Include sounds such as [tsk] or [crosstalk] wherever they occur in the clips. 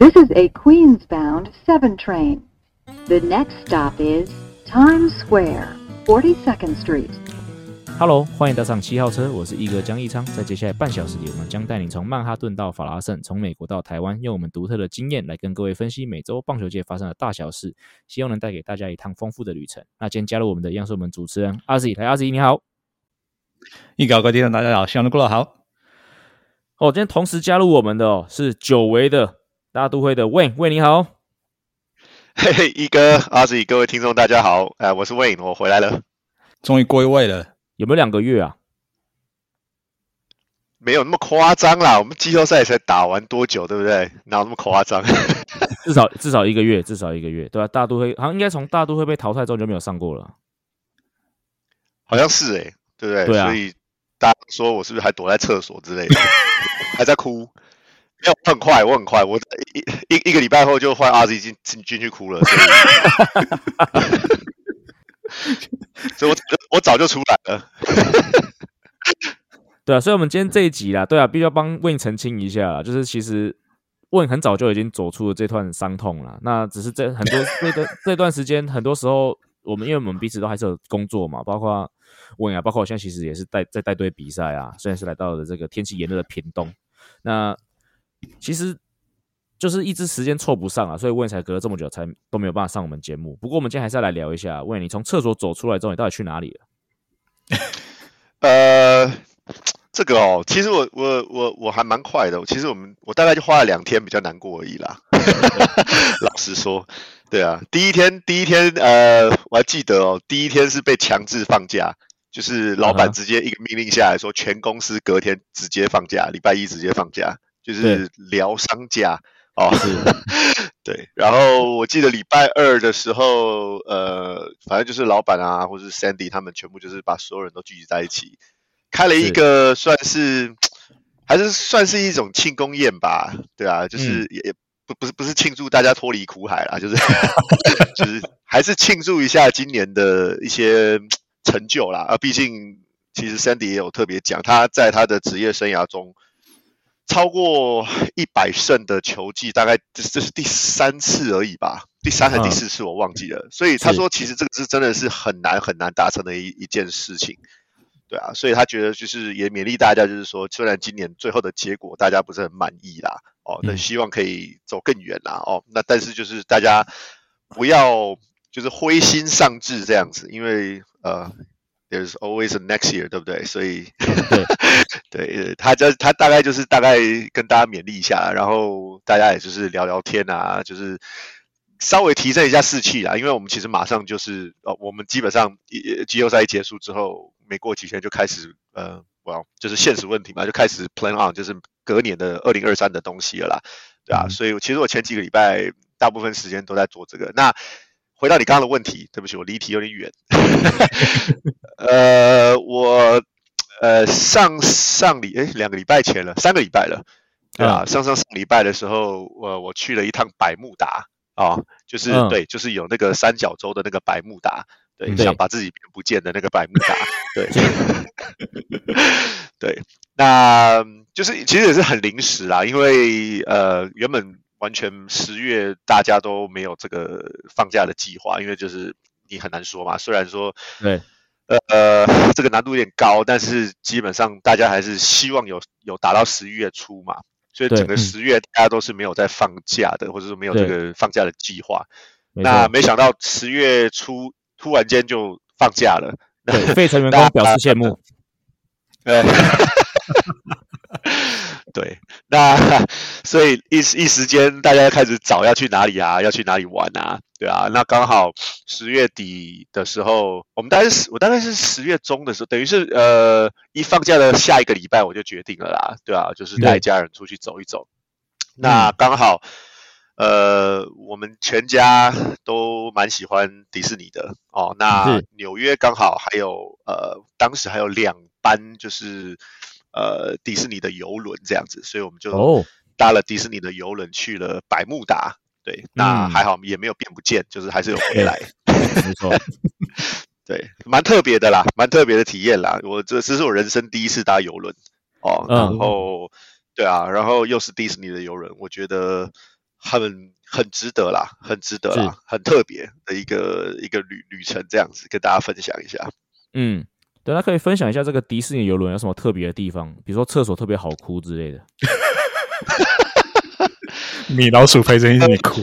This is a Queens-bound 7 train. The next stop is Times Square, 42nd Street. Hello，欢迎搭上七号车，我是一哥江一昌。在接下来半小时里，我们将带你从曼哈顿到法拉盛，从美国到台湾，用我们独特的经验来跟各位分析美洲棒球界发生的大小事，希望能带给大家一趟丰富的旅程。那今天加入我们的，一样是我们主持人阿 Z，来阿 Z 你好，一哥各位听众大家好，希望能过得好。哦，今天同时加入我们的哦是久违的大都会的 Wayne，Wayne 你好，嘿嘿，一哥阿 Z，各位听众大家好，哎，我是 Wayne，我回来了，终于归位了，有没有两个月啊？没有那么夸张啦，我们季后赛才打完多久，对不对？哪有那么夸张？至少至少一个月，至少一个月，对吧、大都会好像应该从大都会被淘汰之后就没有上过了。好像是哎、对不对？对啊所以大家说我是不是还躲在厕所之类的，[laughs] 还在哭？没有，我很快，我很快，我一一一个礼拜后就换阿 Z 进进进去哭了，所以，[laughs] 所以我我早就出来了。[laughs] 对啊，所以我们今天这一集啦，对啊，必须要帮 Win 澄清一下啦，就是其实 Win 很早就已经走出了这段伤痛了，那只是这很多这段这段时间，很多时候我们因为我们彼此都还是有工作嘛，包括 Win 啊，包括我现在其实也是带在带队比赛啊，虽然是来到了这个天气炎热的屏东，那其实就是一直时间凑不上啊，所以 Win 才隔了这么久才都没有办法上我们节目。不过我们今天还是要来聊一下，Win 你从厕所走出来之后，你到底去哪里了？[laughs] 呃，这个哦，其实我我我我还蛮快的。其实我们我大概就花了两天比较难过而已啦。[laughs] 老实说，对啊，第一天第一天呃，我还记得哦，第一天是被强制放假，就是老板直接一个命令下来说，全公司隔天直接放假，礼拜一直接放假，就是疗伤假哦。[laughs] 对，然后我记得礼拜二的时候，呃，反正就是老板啊，或者是 Sandy 他们全部就是把所有人都聚集在一起，开了一个算是还是算是一种庆功宴吧，对啊，就是也、也不不是不是庆祝大家脱离苦海啦，就是 [laughs] 就是还是庆祝一下今年的一些成就啦，啊，毕竟其实 Sandy 也有特别讲，他在他的职业生涯中。超过一百胜的球技，大概这这是第三次而已吧，第三还是第四次我忘记了。所以他是说，其实这个是真的是很难很难达成的一一件事情，对啊，所以他觉得就是也勉励大家，就是说，虽然今年最后的结果大家不是很满意啦，哦，那嗯希望可以走更远啦，哦，那但是就是大家不要就是灰心丧志这样子，因为呃。There's always a next year，对不对？所以对 [laughs] 他这他大概就是大概跟大家勉励一下，然后大家也就是聊聊天啊，就是稍微提振一下士气啊。因为我们其实马上就是呃，我们基本上一季后赛一结束之后，没过几天就开始呃，我要就是现实问题嘛，就开始 plan on，就是隔年的二零二三的东西了啦，对啊，嗯所以其实我前几个礼拜大部分时间都在做这个。那回到你刚刚的问题，对不起，我离题有点远。[laughs] 呃，我呃上上礼诶两个礼拜前了，三个礼拜了，对啊，上上上礼拜的时候，我我去了一趟百慕达啊、就是、嗯。对，就是有那个三角洲的那个百慕达，对想把自己变不见的那个百慕达，对，[laughs] 对，那就是其实也是很临时啦，因为呃原本完全十月大家都没有这个放假的计划，因为就是你很难说嘛，虽然说对呃 [laughs] 这个难度有点高，但是基本上大家还是希望有有达到十一月初嘛，所以整个嗯。十月大家都是没有在放假的，或者说没有这个放假的计划。那没想到十月初突然间就放假了，对 [laughs] 费城员工表示羡慕，[laughs] 呃，对，那所以一时一时间大家开始找要去哪里啊，要去哪里玩啊，对啊，那刚好十月底的时候，我们大概是我大概是十月中的时候，等于是呃一放假的下一个礼拜我就决定了啦，对啊，就是带家人出去走一走，那刚好。呃，我们全家都蛮喜欢迪士尼的哦。那纽约刚好还有呃，当时还有两班就是呃迪士尼的游轮这样子，所以我们就哦，搭了迪士尼的游轮去了百慕达。对，那嗯还好也没有变不见，就是还是有回来。[laughs] 没错，[laughs] 对，蛮特别的啦，蛮特别的体验啦。我这这是我人生第一次搭游轮哦，嗯然后对啊，然后又是迪士尼的游轮，我觉得很很值得啦，很值得啦，很特别的一个一个旅旅程，这样子跟大家分享一下。嗯，对，那可以分享一下这个迪士尼游轮有什么特别的地方，比如说厕所特别好哭之类的。[laughs] 米老鼠陪着一起哭。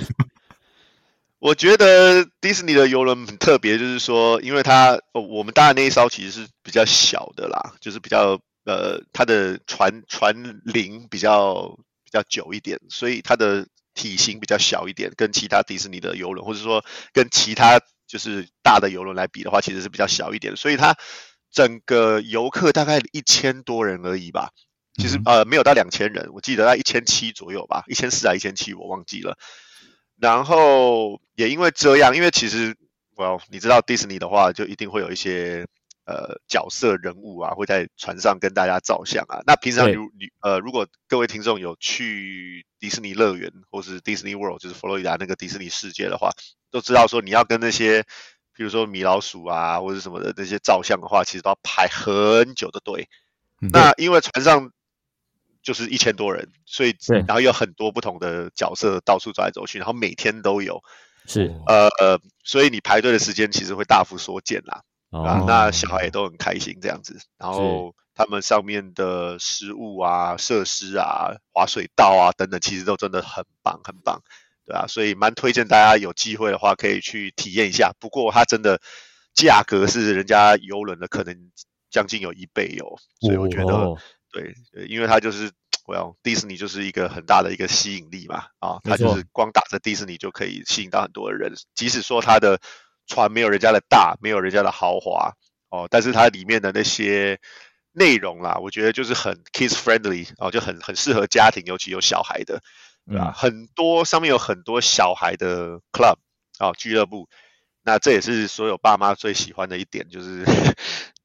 我觉得迪士尼的游轮很特别，就是说，因为它我们搭的那一艘其实是比较小的啦，就是比较呃，它的船船龄比较比较久一点，所以它的体型比较小一点，跟其他迪士尼的游轮，或者说跟其他就是大的游轮来比的话，其实是比较小一点，所以它整个游客大概一千多人而已吧。其实呃没有到两千人，我记得在一千七左右吧，一千四还一千七我忘记了。然后也因为这样，因为其实我你知道迪士尼的话，就一定会有一些呃角色人物啊，会在船上跟大家照相啊。那平常如你呃，如果各位听众有去迪士尼乐园或是 Disney World，就是佛罗里达那个迪士尼世界的话，都知道说你要跟那些比如说米老鼠啊或者什么的那些照相的话，其实都要排很久的队。那因为船上。就是一千多人，所以然后有很多不同的角色到处走来走去，然后每天都有，是呃呃，所以你排队的时间其实会大幅缩减啦。啊，那小孩也都很开心这样子，然后他们上面的食物啊、设施啊、滑水道啊等等，其实都真的很棒很棒，对啊，所以蛮推荐大家有机会的话可以去体验一下。不过它真的价格是人家游轮的可能将近有一倍有，所以我觉得。对，因为它就是我要迪士尼就是一个很大的一个吸引力嘛，啊，它就是光打着迪士尼就可以吸引到很多的人，即使说它的船没有人家的大，没有人家的豪华哦，但是它里面的那些内容啦，我觉得就是很 kids friendly 哦，就很很适合家庭，尤其有小孩的，对吧？很多上面有很多小孩的 club 啊俱乐部，那这也是所有爸妈最喜欢的一点，就是。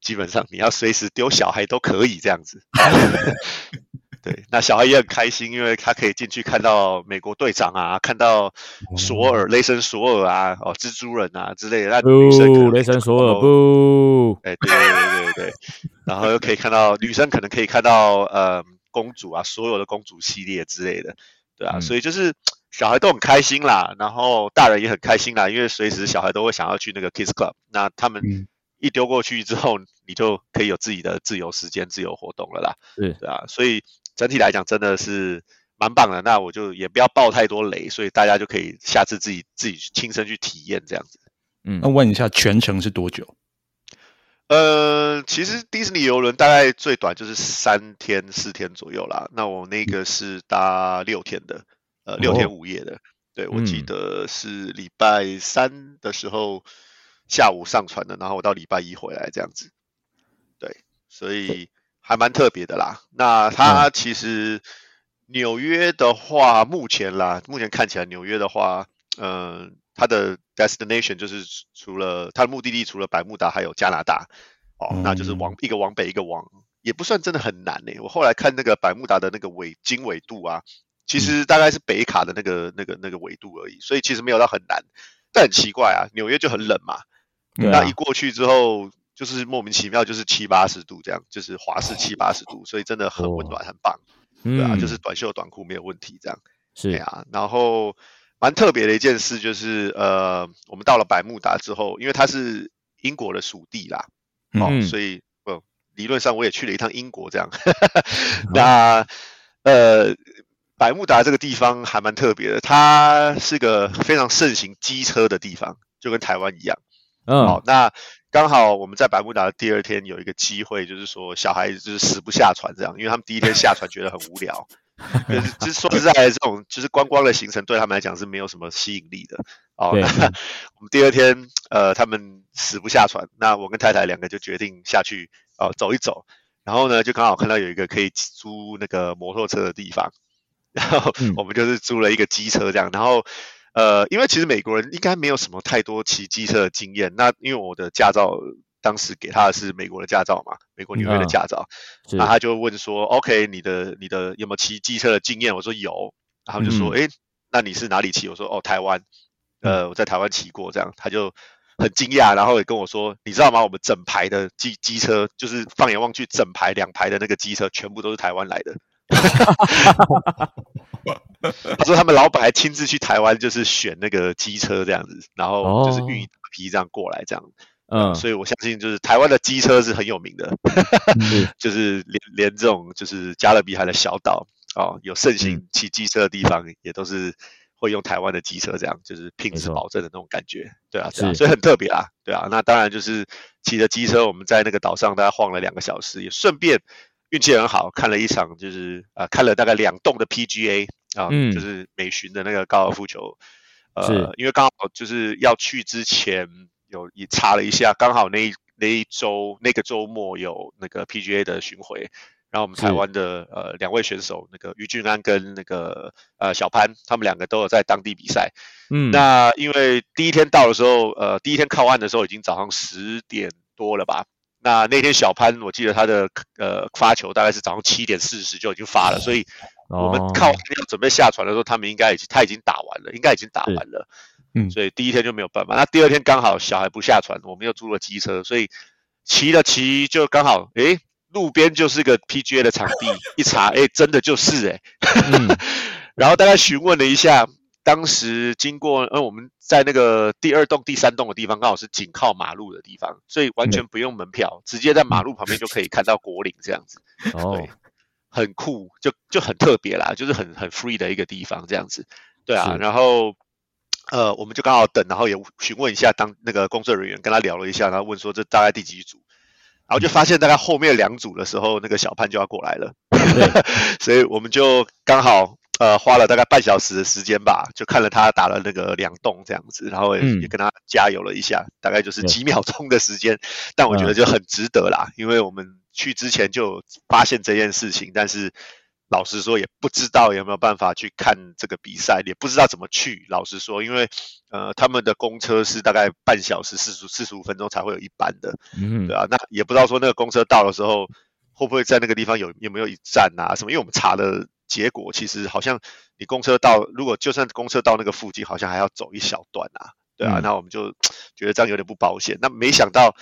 基本上你要随时丢小孩都可以这样子，[laughs] 对，那小孩也很开心，因为他可以进去看到美国队长啊，看到索尔、雷神索尔啊，哦，蜘蛛人啊之类的。那女生雷神索尔不，哎，对对对对对，然后又可以看到 [laughs] 女生可能可以看到呃公主啊，所有的公主系列之类的，对啊，所以就是小孩都很开心啦，然后大人也很开心啦，因为随时小孩都会想要去那个 kids club，那他们。一丢过去之后，你就可以有自己的自由时间、自由活动了啦。是，对啊，所以整体来讲真的是蛮棒的。那我就也不要爆太多雷，所以大家就可以下次自己自己亲身去体验这样子。嗯，那问一下全程是多久？呃，其实迪士尼游轮大概最短就是三天四天左右啦。那我那个是搭六天的，呃，六天五夜的。对，我记得是礼拜三的时候。下午上船的，然后我到礼拜一回来这样子，对，所以还蛮特别的啦。那它其实纽约的话，目前啦，目前看起来纽约的话，嗯，它的 destination 就是除了它的目的地，除了百慕达还有加拿大，哦，那就是往一个往北，一个往，也不算真的很难呢。我后来看那个百慕达的那个纬经纬度啊，其实大概是北卡的那个那个那个纬度而已，所以其实没有到很难。但很奇怪啊，纽约就很冷嘛。那一过去之后，就是莫名其妙，就是七八十度这样，就是华氏七八十度，所以真的很温暖，很棒，对啊，就是短袖短裤没有问题这样。是。啊，然后蛮特别的一件事就是，呃，我们到了百慕达之后，因为它是英国的属地啦，哦，所以呃，理论上我也去了一趟英国这样。[laughs] 那呃，百慕达这个地方还蛮特别的，它是个非常盛行机车的地方，就跟台湾一样。嗯，好，那刚好我们在百慕达的第二天有一个机会，就是说小孩子就是死不下船这样，因为他们第一天下船觉得很无聊，[laughs] 就是就是说实在的，这种就是观光的行程对他们来讲是没有什么吸引力的。哦，那我们第二天呃，他们死不下船，那我跟太太两个就决定下去哦走一走，然后呢就刚好看到有一个可以租那个摩托车的地方，然后我们就是租了一个机车这样，然后。呃，因为其实美国人应该没有什么太多骑机车的经验。那因为我的驾照当时给他的是美国的驾照嘛，美国纽约的驾照，那他就问说：“OK，你的你的有没有骑机车的经验？”我说有，然后就说：“哎，那你是哪里骑？”我说：“哦，台湾，呃，我在台湾骑过。”这样他就很惊讶，然后也跟我说：“你知道吗？我们整排的机机车，就是放眼望去，整排两排的那个机车，全部都是台湾来的。” [laughs] 他说他们老板还亲自去台湾，就是选那个机车这样子，然后就是运一大批这样过来这样。嗯，所以我相信就是台湾的机车是很有名的，是。[laughs] 就是连连这种就是加勒比海的小岛哦，有盛行骑机车的地方，也都是会用台湾的机车，这样就是品质保证的那种感觉，对啊，对啊，所以很特别啊，对啊。那当然就是骑着机车，我们在那个岛上大概晃了两个小时，也顺便运气很好，看了一场就是呃看了大概两栋的 PGA 啊，嗯就是美巡的那个高尔夫球，是呃，因为刚好就是要去之前有也查了一下，刚好那那一周那个周末有那个 PGA 的巡回，然后我们台湾的呃两位选手，那个于俊安跟那个呃小潘，他们两个都有在当地比赛。嗯，那因为第一天到的时候，呃，第一天靠岸的时候已经早上十点多了吧？那那天小潘，我记得他的呃发球大概是早上七点四十就已经发了，所以我们哦靠要准备下船的时候，他们应该已经他已经打完了，应该已经打完了。嗯所以第一天就没有办法。那第二天刚好小孩不下船，我们又租了机车，所以骑了骑就刚好，诶，路边就是个 PGA 的场地，一查，诶，真的就是诶。嗯 [laughs] 然后大家询问了一下，当时经过，呃，我们在那个第二栋、第三栋的地方，刚好是紧靠马路的地方，所以完全不用门票，直接在马路旁边就可以看到国岭这样子，哦。对，很酷，就就很特别啦，就是很很 free 的一个地方这样子，对啊，然后。呃，我们就刚好等，然后也询问一下当那个工作人员，跟他聊了一下，然后问说这大概第几组，然后就发现大概后面两组的时候，那个小潘就要过来了，[laughs] 所以我们就刚好呃花了大概半小时的时间吧，就看了他打了那个两洞这样子，然后也,、嗯也跟他加油了一下，大概就是几秒钟的时间，但我觉得就很值得啦，因为我们去之前就发现这件事情，但是。老实说，也不知道有没有办法去看这个比赛，也不知道怎么去。老实说，因为呃，他们的公车是大概半小时四十四十五分钟才会有一班的，嗯对啊，那也不知道说那个公车到的时候会不会在那个地方有有没有一站啊什么？因为我们查的结果，其实好像你公车到，如果就算公车到那个附近，好像还要走一小段啊，对啊，嗯那我们就 [tsk] 觉得这样有点不保险。那没想到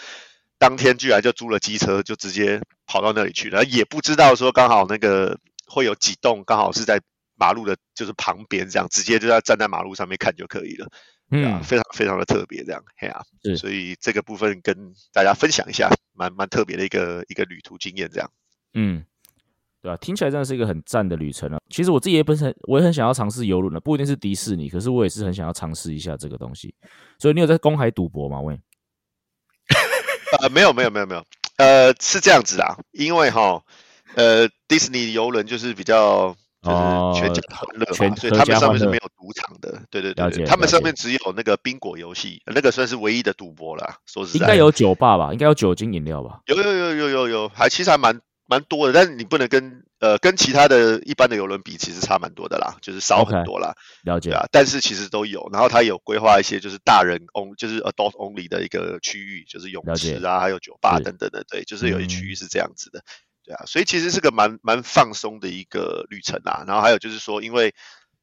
当天居然就租了机车，就直接跑到那里去了，也不知道说刚好那个会有几栋刚好是在马路的，就是旁边这样，直接就要站在马路上面看就可以了。嗯啊，嗯，非常非常的特别，这样，嘿啊，所以这个部分跟大家分享一下，蛮蛮特别的一个一个旅途经验，这样。嗯，对啊，听起来真的是一个很赞的旅程啊。其实我自己也本身我也很想要尝试游轮的，不一定是迪士尼，可是我也是很想要尝试一下这个东西。所以你有在公海赌博吗？喂，呃，没有没有没有没有，呃，是这样子啊，因为哈，呃，迪士尼游轮就是比较。哦就是全家欢乐全嘛，所以他们上面是没有赌场的，对对了解对对，他们上面只有那个宾果游戏，那个算是唯一的赌博啦。说实在，应该有酒吧吧？应该有酒精饮料吧？有有有有有有，还其实还蛮蛮多的，但是你不能跟呃跟其他的一般的游轮比，其实差蛮多的啦，就是少很多啦。了解，啊，但是其实都有，然后它有规划一些就是大人 on 就是 adult only 的一个区域，就是泳池啊，还有酒吧是等等的，对，就是有一区嗯域是这样子的，对啊，所以其实是个蛮蛮放松的一个旅程啊。然后还有就是说，因为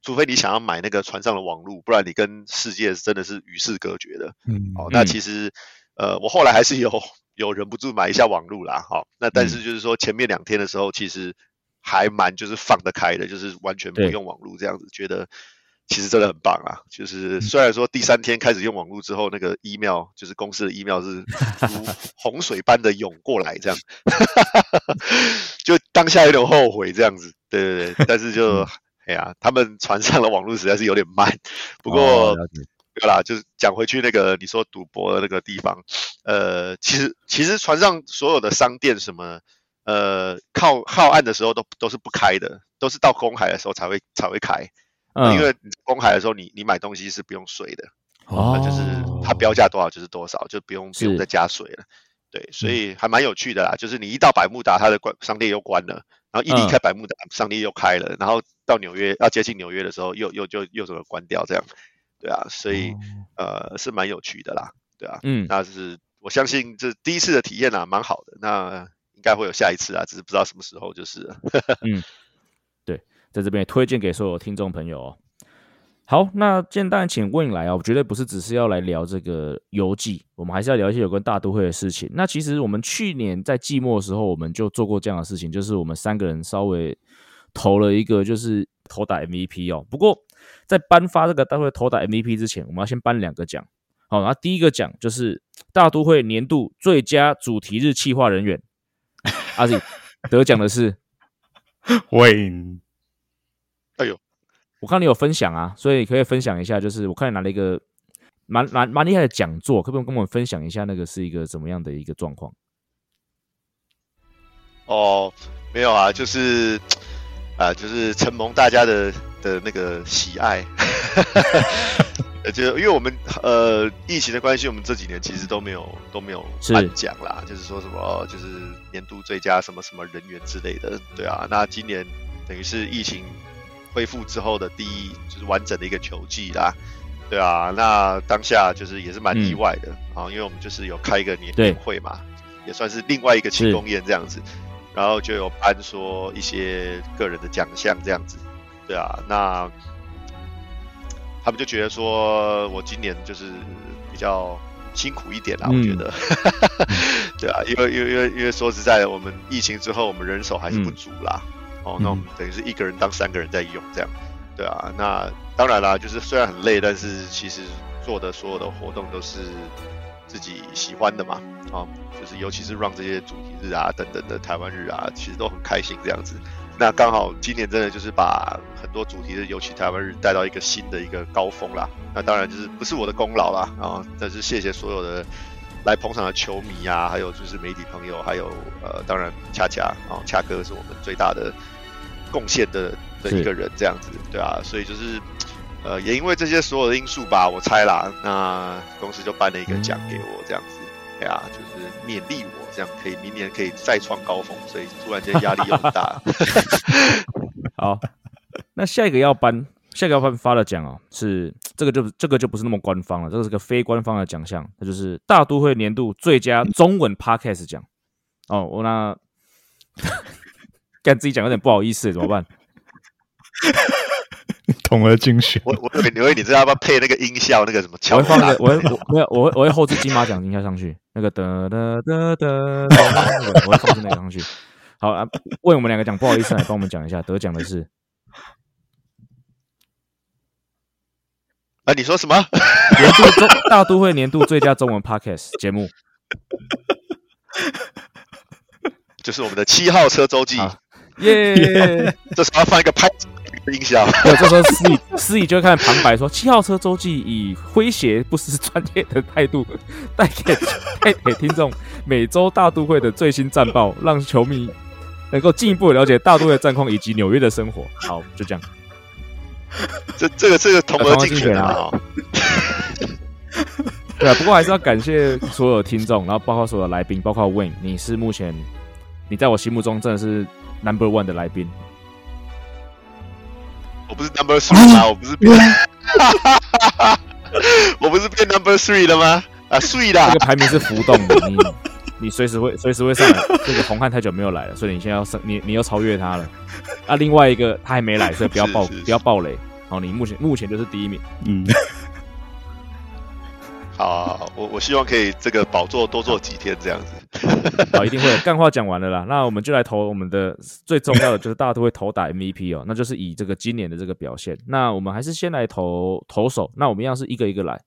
除非你想要买那个船上的网路，不然你跟世界真的是与世隔绝的。嗯哦，那嗯其实呃，我后来还是有有忍不住买一下网路啦，好、那但嗯。是就是说前面两天的时候，其实还蛮就是放得开的，就是完全不用网路这样子，觉得其实真的很棒啊。就是嗯。虽然说第三天开始用网路之后，那个 email 就是公司的 email 是如 [laughs] 洪水般的涌过来，这样，[laughs] 就当下有点后悔这样子，对对对，但是就嗯。哎呀，他们船上的网络实在是有点慢，不哦过。对啦，就是讲回去那个你说赌博的那个地方，呃，其实其实船上所有的商店什么，呃，靠靠岸的时候都都是不开的，都是到公海的时候才会才会开，嗯，因为公海的时候你你买东西是不用税的，哦那就是它标价多少就是多少，就不用不用再加税了。对，所以还蛮有趣的啦。就是你一到百慕达，它的关商店又关了，然后一离嗯开百慕达，商店又开了，然后到纽约要接近纽约的时候，又又就又怎么关掉这样。对啊，所以、呃是蛮有趣的啦。对啊，嗯，那是我相信这第一次的体验啊，蛮好的。那应该会有下一次啊，只是不知道什么时候就是了。[laughs] 在这边推荐给所有听众朋友哦。好，那现在请问来啊，我绝对不是只是要来聊这个游记，我们还是要聊一些有关大都会的事情。那其实我们去年在季末的时候，我们就做过这样的事情，就是我们三个人稍微投了一个就是投打 MVP 哦。不过在颁发这个大都会投打 MVP 之前，我们要先颁两个奖。好，然后第一个奖就是大都会年度最佳主题日企划人员，阿 Z 得奖的是 [laughs] Wayne，哎呦，我看你有分享啊，所以可以分享一下，就是我看你拿了一个蛮蛮蛮厉害的讲座，可不可以跟我们分享一下那个是一个怎么样的一个状况？哦，没有啊，就是啊，就是承蒙大家的的那个喜爱，[laughs] 呃，就因为我们呃疫情的关系，我们这几年其实都没有都没有颁奖啦，就是说什么哦就是年度最佳什么什么人员之类的，对啊，那今年等于是疫情恢复之后的第一就是完整的一个球季啦。对啊，那当下就是也是蛮意外的啊、因为我们就是有开一个年年会嘛，也算是另外一个庆功宴这样子，然后就有颁说一些个人的奖项这样子，对啊，那他们就觉得说我今年就是比较辛苦一点啦，嗯。我觉得，[laughs] 对啊，因为因为因为因为说实在的，我们疫情之后我们人手还是不足啦，哦，那我们等于是一个人当三个人在用这样，对啊，那当然啦，就是虽然很累，但是其实做的所有的活动都是自己喜欢的嘛，啊、就是尤其是让这些主题日啊等等的台湾日啊，其实都很开心这样子。那刚好今年真的就是把很多主题的，尤其台湾日带到一个新的一个高峰啦。那当然就是不是我的功劳啦，啊，但是谢谢所有的来捧场的球迷啊，还有就是媒体朋友，还有呃，当然恰恰啊，恰哥是我们最大的贡献的的一个人，这样子，对啊，所以就是呃，也因为这些所有的因素吧，我猜啦，那公司就颁了一个奖给我，这样子，啊、就是勉励我，这样可以明年可以再创高峰，所以突然间压力又很大。[laughs] 好，那下一个要颁，下一个要颁发的奖哦，是这个就这个就不是那么官方了，这个是个非官方的奖项，那就是大都会年度最佳中文 Podcast 奖。哦，我那 [laughs] 干自己讲有点不好意思，怎么办？[laughs] 统合精选，我我以为你会，你知道要不要配那个音效，那个什么我敲打会放那个，我会我没有，我会我会后置金马奖音效上去，那个哒哒哒哒，我会放置那个上去。好啊，为我们两个讲，不好意思，来帮我们讲一下，得奖的是啊？你说什么？年度中大都会年度最佳中文 Podcast 节目。就是我们的七号车周记，好 [laughs] 耶！这时候要放一个拍子的音效。[laughs] 对，这时候司仪 [laughs] 司仪就会看旁白说：“七号车周记以诙谐不失专业的态度，带给带给听众每周大都会的最新战报，让球迷能够进一步地了解大都会的战况以及纽约的生活。”好，就这样。这这个这个同额竞选啊 [laughs] 对啊，不过还是要感谢所有听众，然后包括所有来宾，包括 Win，你是目前你在我心目中真的是 Number One 的来宾。我不是 number three 吗？我不是变，[laughs] 我不是变 number three 了吗？啊，three 啦这个，排名是浮动的，你你随时会随时会上来。这个红汉太久没有来了，所以你现在要上你你要超越他了。啊，另外一个他还没来，所以不要爆是是不要爆雷。好，你目前目前就是第一名。嗯，好好，好我我希望可以这个宝座多做几天这样子。[laughs] 好，一定会有干话讲完了啦。那我们就来投我们的最重要的，就是大家都会投打 MVP 哦，那就是以这个今年的这个表现。那我们还是先来投投手，那我们一样是一个一个来。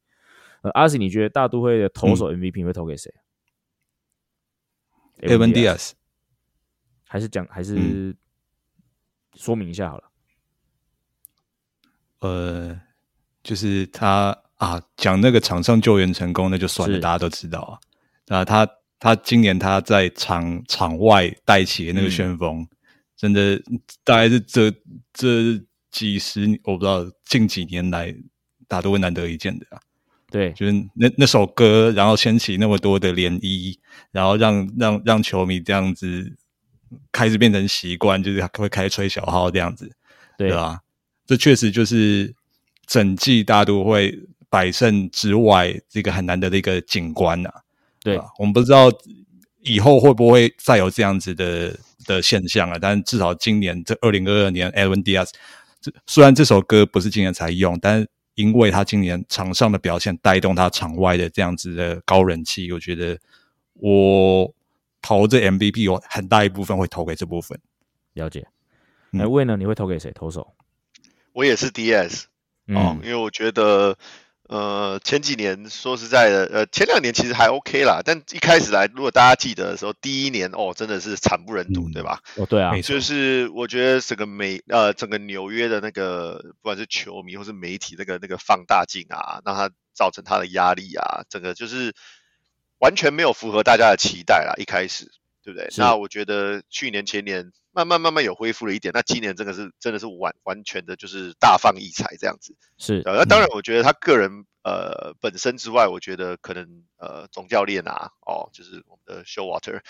呃，阿喜，你觉得大都会的投手 MVP 你会投给谁 Evan Diaz，还是讲还是嗯说明一下好了。呃，就是他啊，讲那个场上救援成功，那就算了，大家都知道啊。那他他今年他在场场外带起的那个嗯旋风，真的大概是这这几十我不知道近几年来大都会难得一见的啊。对，就是那那首歌，然后掀起那么多的涟漪，然后让让让球迷这样子开始变成习惯，就是会开吹小号这样子，对对吧？这确实就是整季大都会百胜之外这个很难得的一个景观呐、啊。对吧我们不知道以后会不会再有这样子的的现象啊，但至少今年这二零二二年 Edwin Diaz，这虽然这首歌不是今年才用，但因为他今年场上的表现带动他场外的这样子的高人气，我觉得我投这 MVP 有很大一部分会投给这部分。了解。嗯来问呢，你会投给谁？投手？我也是 DS 哦，嗯因为我觉得呃前几年说实在的，呃前两年其实还 OK 啦，但一开始来，如果大家记得的时候，第一年哦真的是惨不忍睹，嗯对吧？哦，对啊没，错就是我觉得整个美呃整个纽约的那个不管是球迷或是媒体那个那个放大镜啊，让他造成他的压力啊，整个就是完全没有符合大家的期待啦，一开始对不对？那我觉得去年前年慢慢慢慢有恢复了一点，那今年真的是真的是完完全的就是大放异彩这样子。是呃，那当然，我觉得他个人呃本身之外，我觉得可能呃总教练啊，哦，就是我们的 Showwater，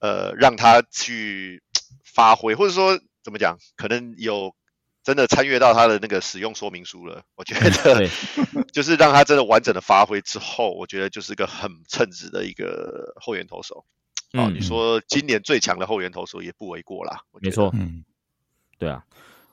呃，让他去发挥，或者说怎么讲，可能有真的参阅到他的那个使用说明书了。我觉得对 [laughs] 就是让他真的完整的发挥之后，我觉得就是个很称职的一个后援投手。哦，嗯你说今年最强的后援投手也不为过啦。我觉得没错，嗯，对啊，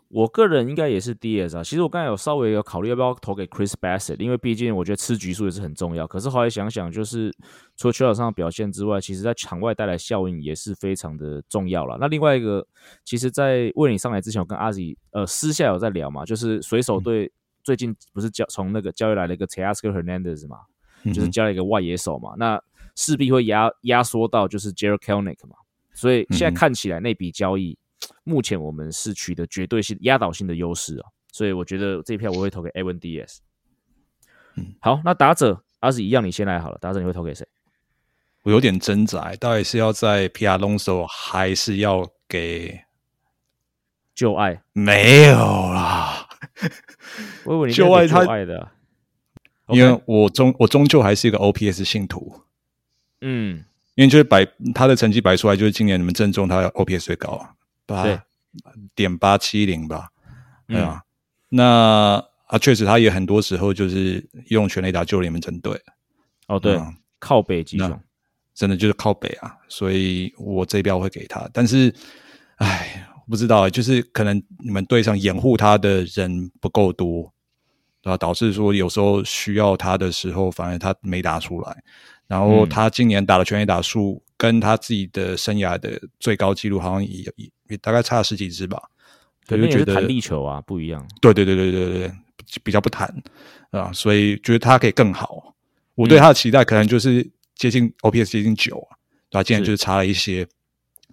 我个人应该也是 DS 啊。其实我刚才有稍微有考虑要不要投给 Chris Bassett，因为毕竟我觉得吃局数也是很重要。可是后来想想，就是除了球场上的表现之外，其实在场外带来效应也是非常的重要了。那另外一个，其实，在为你上来之前，我跟阿 Z 呃私下有在聊嘛，就是水手队最近不是交从那个交易来了一个 Teoscar Hernandez 嘛，就是嗯交了一个外野手嘛，那势必会压压缩到就是 Jared Kelnick 嘛，所以现在嗯。看起来那笔交易，目前我们是取得绝对性压倒性的优势啊，所以我觉得这一票我会投给 Evan DS。嗯。好，那打者阿是一样，你先来好了，打者你会投给谁？我有点挣扎，到底是要在 P R Lonso 还是要给？旧爱，没有啦，[laughs] 我以为你旧爱他旧爱的啊，因为我终我终究还是一个 O P S 信徒，嗯，因为就是摆他的成绩摆出来，就是今年你们正中他的 O P S 最高八点八七零吧，对嗯啊，那啊确实他也很多时候就是用全垒打救你们整队，哦对，嗯。靠北极那熊，真的就是靠北啊，所以我这一票会给他。但是，唉，不知道欸，就是可能你们队上掩护他的人不够多，对吧？导致说有时候需要他的时候，反而他没打出来。然后嗯他今年打的全垒打数跟他自己的生涯的最高纪录好像也也也大概差了十几支吧。可我就觉得弹力球啊，不一样。对对对对对对对，比较不弹啊，所以觉得他可以更好。我对他的期待可能就是接近 OPS 接近九啊，对吧？今年就是差了一些。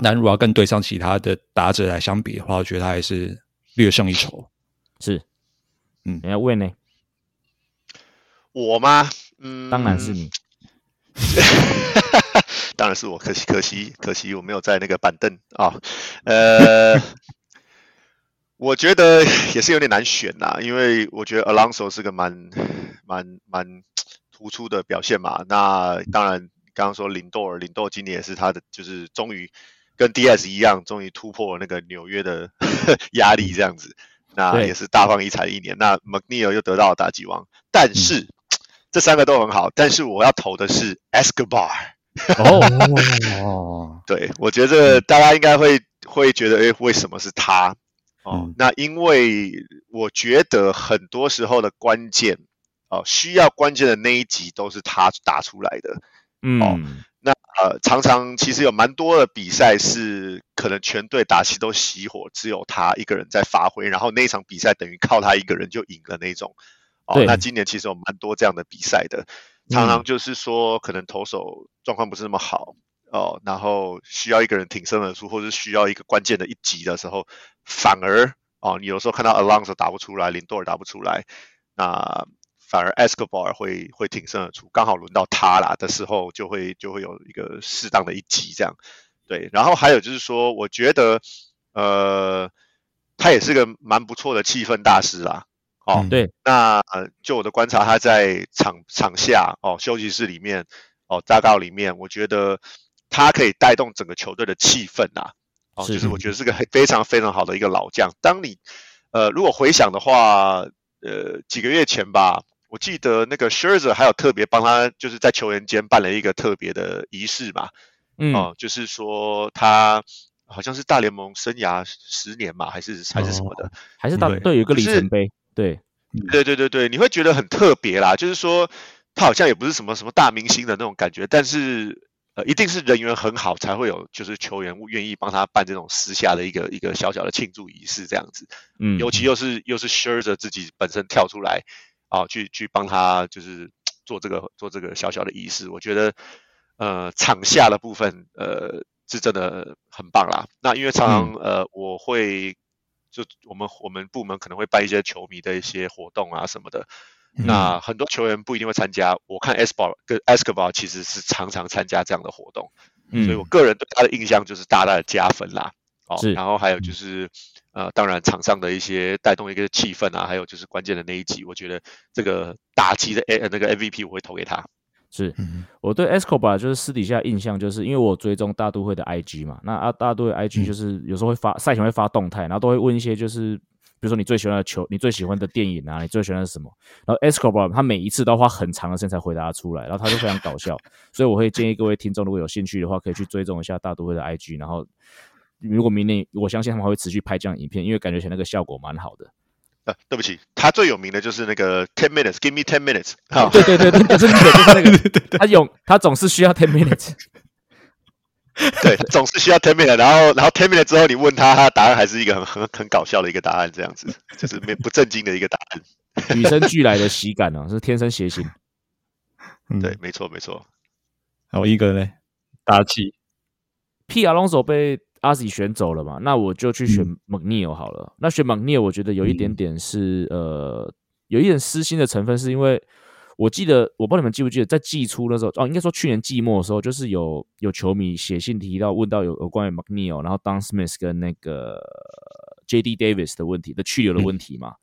但如果要跟对上其他的打者来相比的话，我觉得他还是略胜一筹。是，嗯你要问呢？我吗？嗯，当然是你。[laughs] 当然是我，可惜可惜可惜我没有在那个板凳啊、呃，[laughs] 我觉得也是有点难选呐，因为我觉得 Alonso 是个蛮蛮蛮突出的表现嘛。那当然，刚刚说林豆尔，林豆今年也是他的，就是终于跟 DS 一样，终于突破了那个纽约的 [laughs] 压力，这样子。那也是大放异彩的一年。那 McNeil 又得到了打击王，但是、这三个都很好，但是我要投的是 Escobar。哦，哦，[laughs] 对，我觉得大家应该会会觉得，哎，为什么是他？哦，嗯那因为我觉得很多时候的关键，哦，需要关键的那一集都是他打出来的。嗯，呃，常常其实有蛮多的比赛是可能全队打气都熄火，只有他一个人在发挥，然后那一场比赛等于靠他一个人就赢了那种。哦，那今年其实有蛮多这样的比赛的，常常就是说可能投手状况不是那么好哦，然后需要一个人挺身而出，或者是需要一个关键的一击的时候，反而哦，你有时候看到 Alonso 打不出来，林多尔打不出来，那反而 Escobar 会会挺身而出，刚好轮到他啦的时候，就会就会有一个适当的一击这样。对，然后还有就是说，我觉得呃，他也是个蛮不错的气氛大师啦。哦，嗯对，那呃，就我的观察，他在场场下哦，休息室里面哦，大告里面，我觉得他可以带动整个球队的气氛啊。哦，是就是我觉得是个很非常非常好的一个老将。当你呃，如果回想的话，呃，几个月前吧，我记得那个 Scherzer 还有特别帮他，就是在球员间办了一个特别的仪式嘛。嗯，哦，就是说他好像是大联盟生涯十年嘛，还是还是什么的。还是大对对有一个里程碑，对，对对对对，你会觉得很特别啦，就是说他好像也不是什么什么大明星的那种感觉，但是呃，一定是人缘很好才会有，就是球员愿意帮他办这种私下的一个一个小小的庆祝仪式这样子。嗯，尤其又是又是 Scherzer 自己本身跳出来啊，去去帮他就是做这个做这个小小的仪式，我觉得呃场下的部分呃是真的很棒啦。那因为常常呃我会就我们我们部门可能会办一些球迷的一些活动啊什么的。那很多球员不一定会参加，我看 S 宝跟 Escobar 其实是常常参加这样的活动，所以我个人对他的印象就是大大的加分啦。哦，然后还有就是，呃，当然场上的一些带动一个气氛啊，还有就是关键的那一集，我觉得这个打击的 A 那个 MVP 我会投给他。是我对 Escobar 就是私底下印象，就是因为我追踪大都会的 IG 嘛，那啊大都会 IG 就是有时候会发赛前会发动态，然后都会问一些就是。比如说你最喜欢的球，你最喜欢的电影啊，你最喜欢的什么？然后 Escobar 他每一次都花很长的时间才回答出来，然后他就非常搞笑，[laughs] 所以我会建议各位听众如果有兴趣的话，可以去追踪一下大都会的 IG。然后如果明年我相信他们会持续拍这样影片，因为感觉起来那个效果蛮好的。呃，对不起，他最有名的就是那个 Ten Minutes，Give me ten minutes。对对对对，就是那个，就是那个，[laughs] 他永他总是需要 Ten Minutes。[laughs] 对，总是需要 ten minute，然后然后 ten minute 之后，你问他，他答案还是一个很很很搞笑的一个答案，这样子 [laughs] 就是没不正经的一个答案。与生俱来的喜感啊，是天生邪性。嗯。对，没错没错。然后一个呢，打气。P 阿隆索被阿 Z 选走了嘛？那我就去选 McNeil 好了。那选 McNeil，我觉得有一点点是呃，有一点私心的成分，是因为。我记得，我不知道你们记不记得，在季初的时候，哦，应该说去年季末的时候，就是有有球迷写信提到，问到有有关于 McNeil，然后 Don Smith 跟那个 J.D. Davis 的问题的去留的问题嘛。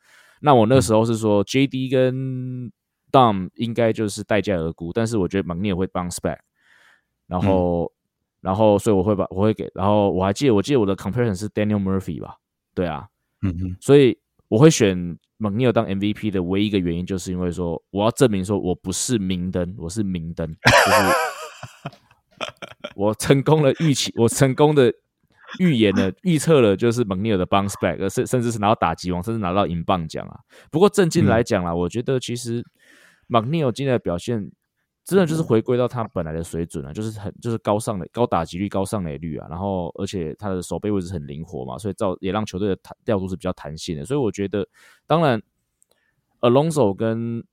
那我那个时候是说 J.D. 跟 Dom 应该就是待价而沽，但是我觉得 McNeil 会 bounce back。然后，然后，所以我会把我会给，然后我还记得，我记得我的 comparison 是 Daniel Murphy 吧？对啊，嗯嗯，所以我会选。蒙尼尔当 MVP 的唯一一个原因，就是因为说我要证明说我不是明灯，我是明灯，就是 [laughs] 我成功了预期，我成功的预言了预测了，就是蒙尼尔的 bounce back，甚甚至是拿到打击王，甚至拿到银棒奖啊。不过正经来讲啦，我觉得其实蒙尼尔今天的表现。真的就是回归到他本来的水准啊，就是很就是高上的高打击率、高上垒率啊，然后而且他的手背位置很灵活嘛，所以造也让球队的弹调度是比较弹性的。所以我觉得，当然，Alonso 跟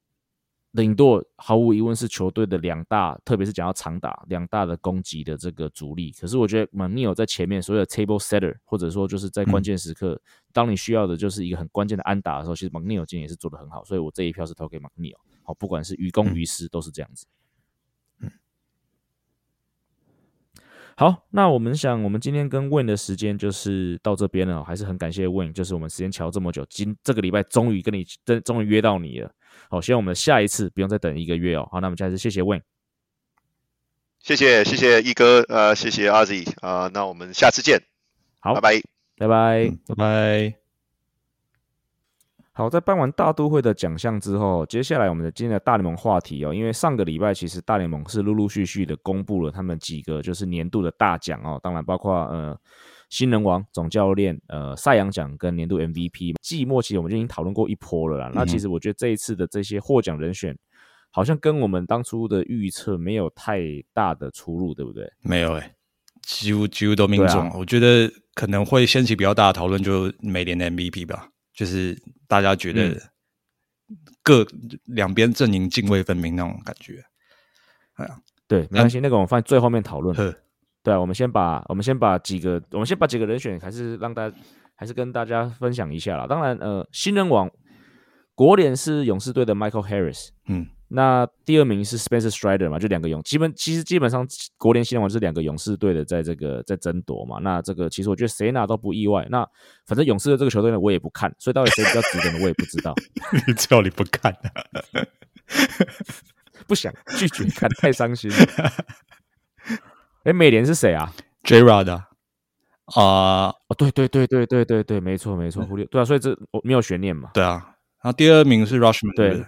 领舵毫无疑问是球队的两大，特别是讲到长打两大的攻击的这个主力。可是我觉得 m a n i o 在前面所有的 table setter，或者说就是在关键时刻，当你需要的就是一个很关键的安打的时候，其实 m a n i o 今天也是做的很好。所以我这一票是投给 m a n i o 好，不管是于公于私都是这样子。好，那我们想，我们今天跟 Win 的时间就是到这边了，还是很感谢 Win，就是我们时间调这么久，今这个礼拜终于跟你真终于约到你了。好，希望我们下一次不用再等一个月哦。好，那我们下次谢谢 Win，谢谢谢谢一哥，呃，谢谢阿 Z 啊，那我们下次见。好，拜拜，拜拜，拜拜。好，在办完大都会的奖项之后，接下来我们的今天的大联盟话题哦，因为上个礼拜其实大联盟是陆陆续续的公布了他们几个就是年度的大奖哦，当然包括呃新人王、总教练、呃赛扬奖跟年度 MVP。季末期我们就已经讨论过一波了啦。那其实我觉得这一次的这些获奖人选，好像跟我们当初的预测没有太大的出入，对不对？没有诶，几乎几乎都命中。我觉得可能会掀起比较大的讨论，就每年的 MVP 吧。就是大家觉得各两边阵营泾渭分明那种感觉，哎呀，对，没关系，那个我们放在最后面讨论。对啊，我们先把我们先把几个，我们先把几个人选，还是让大家还是跟大家分享一下啦。当然，呃，新人王国联是勇士队的 Michael Harris，嗯。那第二名是 Spencer Strider 嘛，就两个勇，基本其实基本上国联新人王就是两个勇士队的在这个在争夺嘛。那这个其实我觉得谁拿都不意外。那反正勇士的这个球队呢，我也不看，所以到底谁比较值得呢，[laughs] 我也不知道。你叫你不看，[laughs] 不想拒绝看，太伤心了。[laughs] 哎，美联是谁啊？J Rod 啊？哦，对对对对对对对，没错没错，忽略对啊，所以这我没有悬念嘛。对啊，然后第二名是 Rushman，对。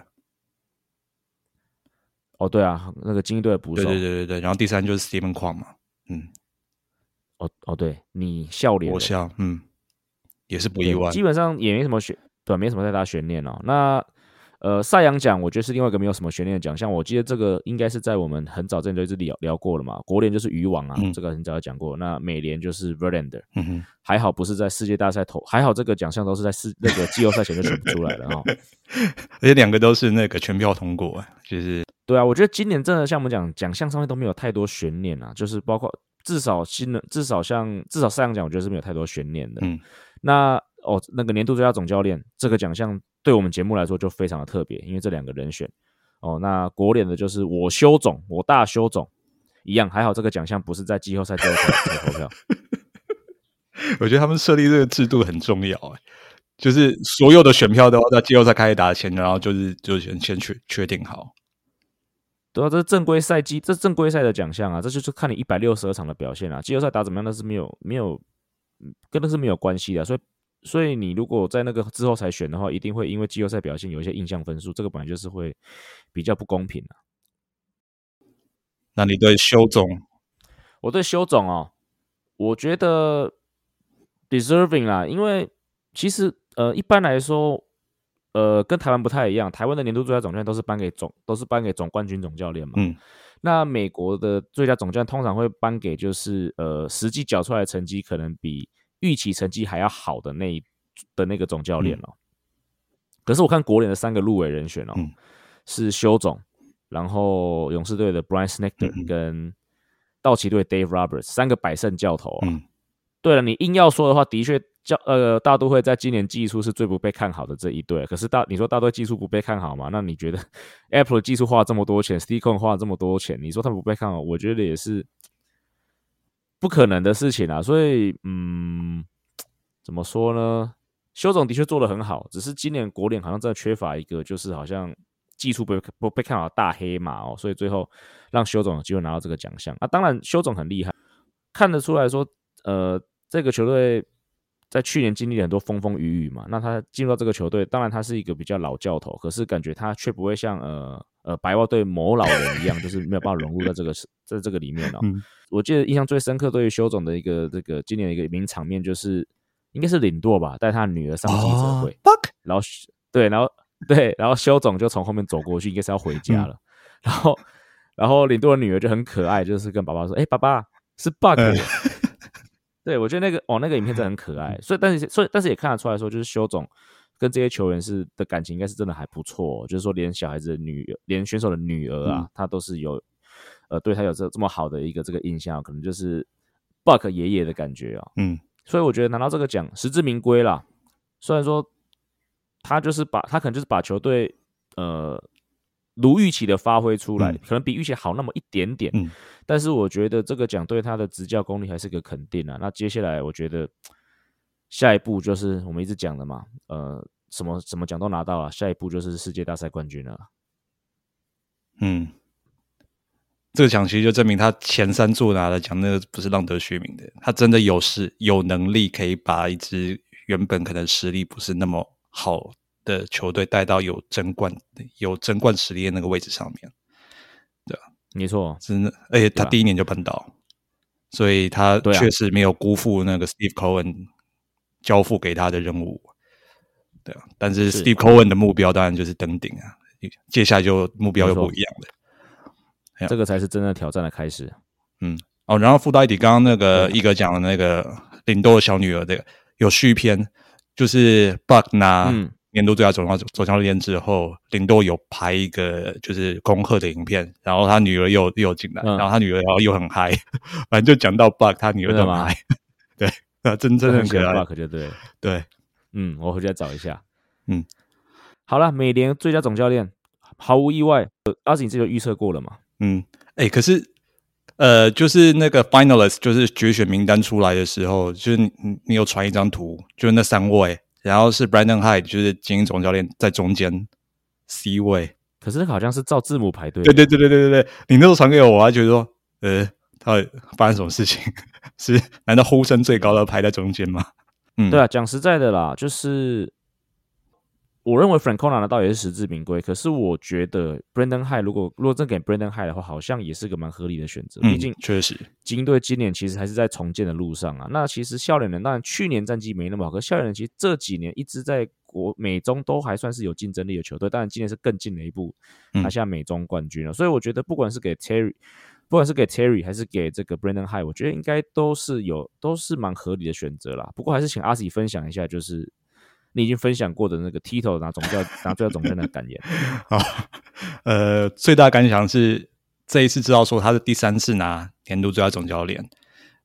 哦，对啊，那个精英队的捕手，对对对对对。然后第三就是 Steven 矿嘛，嗯，哦哦，对你笑脸，我笑，嗯，也是不意外。基本上也没什么悬，对，没什么太大悬念哦。那呃，赛扬奖我觉得是另外一个没有什么悬念的奖项。我记得这个应该是在我们很早之前就一直聊聊过了嘛。国联就是渔王啊，嗯这个很早就讲过。那美联就是 Verlander，嗯，还好不是在世界大赛投，还好这个奖项都是在世那个季后赛前就选不出来了哦。[laughs] 而且两个都是那个全票通过，就是对啊，我觉得今年真的像我们讲奖项上面都没有太多悬念啊，就是包括至少新的，至少像至少赛扬奖，我觉得是没有太多悬念的。嗯，那哦，那个年度最佳总教练这个奖项，对我们节目来说就非常的特别，因为这两个人选哦，那国联的就是我修总，我大修总一样，还好这个奖项不是在季后赛之后才才投票。[laughs] 我觉得他们设立这个制度很重要，哎，就是所有的选票都要在季后赛开始打前，然后就是就先先确确定好。对啊，这是正规赛季，这是正规赛的奖项啊，这就是看你一百六十二场的表现啊。季后赛打怎么样，那是没有没有，嗯跟那是没有关系的。所以，所以你如果在那个之后才选的话，一定会因为季后赛表现有一些印象分数，这个本来就是会比较不公平的、那你对修总，我对修总哦，我觉得 deserving 啦，因为其实呃一般来说，呃跟台湾不太一样，台湾的年度最佳总教练都是颁给总都是颁给总冠军总教练嘛，嗯，那美国的最佳总教练通常会颁给就是呃实际缴出来的成绩可能比预期成绩还要好的那一的那个总教练哦。可是我看国联的三个入围人选哦，嗯是修总，然后勇士队的 Brian Snitker、嗯嗯跟道奇队 Dave Roberts 三个百胜教头啊。嗯对了，你硬要说的话，的确教呃大都会在今年技术是最不被看好的这一队。可是大你说大都会技术不被看好嘛？那你觉得 [laughs] Apple 技术花了这么多钱 s t e c o n 花了这么多钱，你说他们不被看好，我觉得也是不可能的事情啊。所以嗯，怎么说呢？修总的确做的很好，只是今年国联好像真的缺乏一个，就是好像技术不不被看好大黑马哦，所以最后让修总有机会拿到这个奖项啊。当然，修总很厉害，看得出来说，呃，这个球队在去年经历了很多风风雨雨嘛，那他进入到这个球队，当然他是一个比较老教头，可是感觉他却不会像呃呃白袜队某老人一样，就是没有办法融入在这个在这个里面哦。嗯我记得印象最深刻对于修总的一个这个今年的一个名场面，就是应该是领舵吧，带他女儿上记者会，，fuck，然后对，然后对，然后修总就从后面走过去，应该是要回家了。然后，然后领队的女儿就很可爱，就是跟爸爸说：“哎、爸爸是 bug。对，我觉得那个哦，那个影片真的很可爱。所以，但是，所以，但是也看得出来说，就是修总跟这些球员是的感情应该是真的还不错、哦。就是说，连小孩子的女儿，连选手的女儿啊，嗯他都是有呃对他有这这么好的一个这个印象，可能就是 Buck 爷爷的感觉啊、嗯所以我觉得拿到这个奖实至名归啦。虽然说他就是把他可能就是把球队呃如预期的发挥出来，嗯可能比预期好那么一点点。嗯但是我觉得这个奖对他的执教功力还是个肯定啊。那接下来我觉得下一步就是我们一直讲的嘛，呃，什么什么奖都拿到了，下一步就是世界大赛冠军了。嗯，这个奖其实就证明他前三座拿的奖，那个不是浪得虚名的，他真的有势有能力可以把一支原本可能实力不是那么好的球队带到有争冠有争冠实力的那个位置上面。对没错，真的，而且他第一年就扳倒，所以他确实没有辜负那个 Steve Cohen 交付给他的任务。对啊，但是是。Steve Cohen 的目标当然就是登顶啊，接下来就目标又不一样了。这个才是真正的挑战的开始。嗯。哦，然后附带一点，刚刚那个一哥讲的那个领豆的小女儿，这个有续篇，就是 Buck 拿嗯。年度最佳总教总教练之后，领豆有拍一个就是恭贺的影片，然后他女儿又又进来，嗯。然后他女儿然后又很嗨，[laughs] 反正就讲到 Buck，他女儿真的嗨，[laughs] 对，[laughs] 啊，真真的很可爱，bug 就对了。对，嗯，我回去再找一下。嗯，好了，美联最佳总教练，毫无意外，呃阿锦这就预测过了嘛？嗯，哎，可是。呃，就是那个 finalist，就是决选名单出来的时候，就是你你你有传一张图，就是那三位，然后是 Brandon Hyde，就是精英总教练在中间 C 位。可是好像是照字母排队。对对对对对对对，你那时候传给我，我还觉得说，呃，他发生什么事情？[laughs] 是难道呼声最高的排在中间吗？[laughs] 嗯，对啊，讲实在的啦，就是我认为 Francona 拿到也是实至名归。可是我觉得 Brandon High 如果如果真给 Brandon High 的话，好像也是个蛮合理的选择。嗯毕竟确实，精英队今年其实还是在重建的路上啊。那其实笑脸人当然去年战绩没那么好，可笑脸人其实这几年一直在国美中都还算是有竞争力的球队，当然今年是更进了一步，拿下美中冠军了。所以我觉得不管是给 Terry，不管是给 Terry 还是给这个 Brandon High，我觉得应该都是有都是蛮合理的选择啦。不过还是请阿 s 分享一下，就是你已经分享过的那个 Tito 拿总教拿最佳总教练的感言。[laughs] 啊，呃，最大感想是这一次知道说他是第三次拿年度最佳总教练，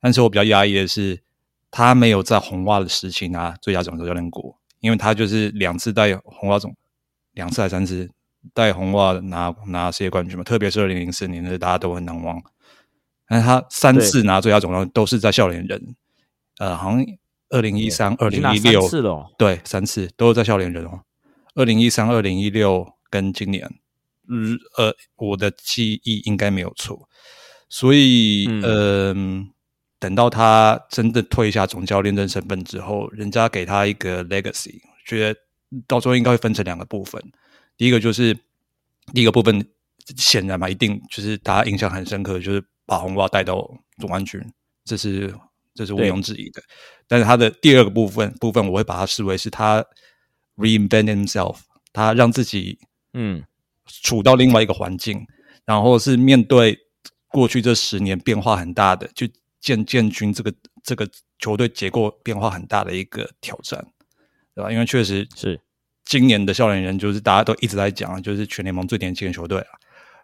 但是我比较压抑的是。他没有在红袜的时期拿最佳总教练过，因为他就是两次带红袜总，两次还三次带红袜拿拿世界冠军嘛，特别是二零零四年的大家都很难忘。但他三次拿最佳总教练都是在笑脸人，呃，好像二零一三、二零一六对，三次都是在笑脸人哦。二零一三、二零一六跟今年，嗯呃，我的记忆应该没有错，所以嗯。等到他真的退下总教练的身份之后，人家给他一个 legacy，觉得到时候应该会分成两个部分。第一个就是第一个部分，显然嘛，一定就是大家印象很深刻，就是把红袜带到总冠军，这是这是毋庸置疑的。但是他的第二个部分部分，我会把它视为是他 reinvent himself，他让自己嗯处到另外一个环境，然后是面对过去这十年变化很大的就。建建军这个这个球队结构变化很大的一个挑战，对吧？因为确实是今年的笑脸人，就是大家都一直在讲，就是全联盟最年轻的球队啊。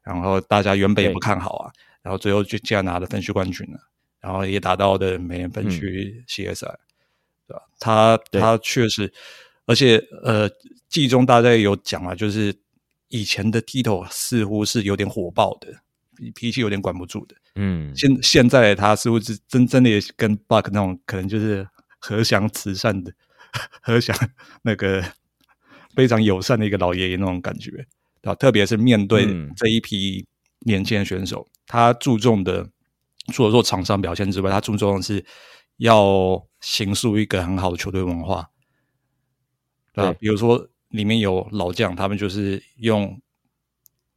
然后大家原本也不看好啊，然后最后就竟然拿了分区冠军了，然后也达到的美联分区系列赛，对吧？他他确实，而且呃，季中大家有讲啊，就是以前的 Tito 似乎是有点火爆的，脾气有点管不住的。嗯，现现在他似乎是真真的也跟 Buck 那种可能就是和祥慈善的和祥那个非常友善的一个老爷爷那种感觉，对吧？特别是面对这一批年轻的选手，他注重的除了说场上表现之外，他注重的是要形塑一个很好的球队文化，对，比如说里面有老将，他们就是用。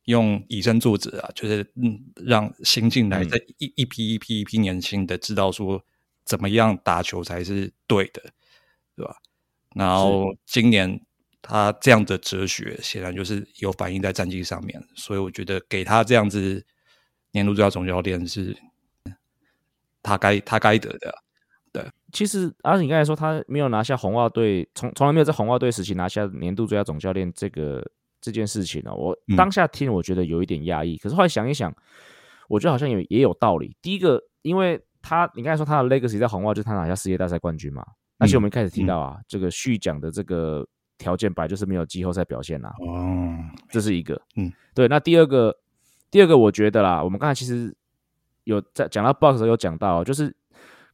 用以身作则啊，就是嗯，让新进来的一一批一批一批年轻的知道说怎么样打球才是对的，对吧？然后今年他这样的哲学显然就是有反映在战绩上面，所以我觉得给他这样子年度最佳总教练是他该他该得的。对，其实阿你刚才说他没有拿下红袜队，从从来没有在红袜队时期拿下年度最佳总教练这个。这件事情呢，我当下听，我觉得有一点压抑。可是后来想一想，我觉得好像也也有道理。第一个，因为他你刚才说他的 legacy 在红袜，就是他拿下世界大赛冠军嘛。而且我们一开始提到啊，这个续奖的这个条件，本来就是没有季后赛表现啦。哦，这是一个。嗯，对。那第二个，第二个，我觉得啦，我们刚才其实有在讲到 box 的时候有讲到，就是。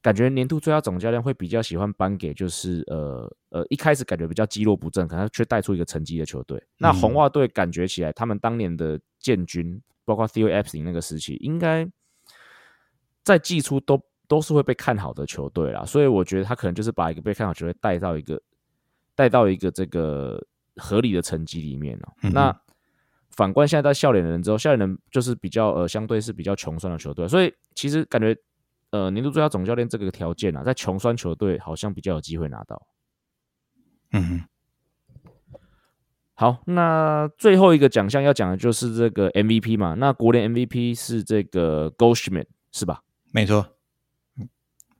感觉年度最佳总教练会比较喜欢颁给就是呃呃一开始感觉比较积弱不振，可能却带出一个成绩的球队。那红袜队感觉起来，他们当年的建军，包括 Theo Epstein 那个时期，应该在季初都都是会被看好的球队啦。所以我觉得他可能就是把一个被看好球队带到一个带到一个这个合理的成绩里面了。那反观现在在笑脸人之后，笑脸人就是比较呃相对是比较穷酸的球队，所以其实感觉。呃，年度最佳总教练这个条件啊，在穷酸球队好像比较有机会拿到。嗯，好，那最后一个奖项要讲的就是这个 MVP 嘛。那国联 MVP 是这个 Goldschmidt 是吧？没错，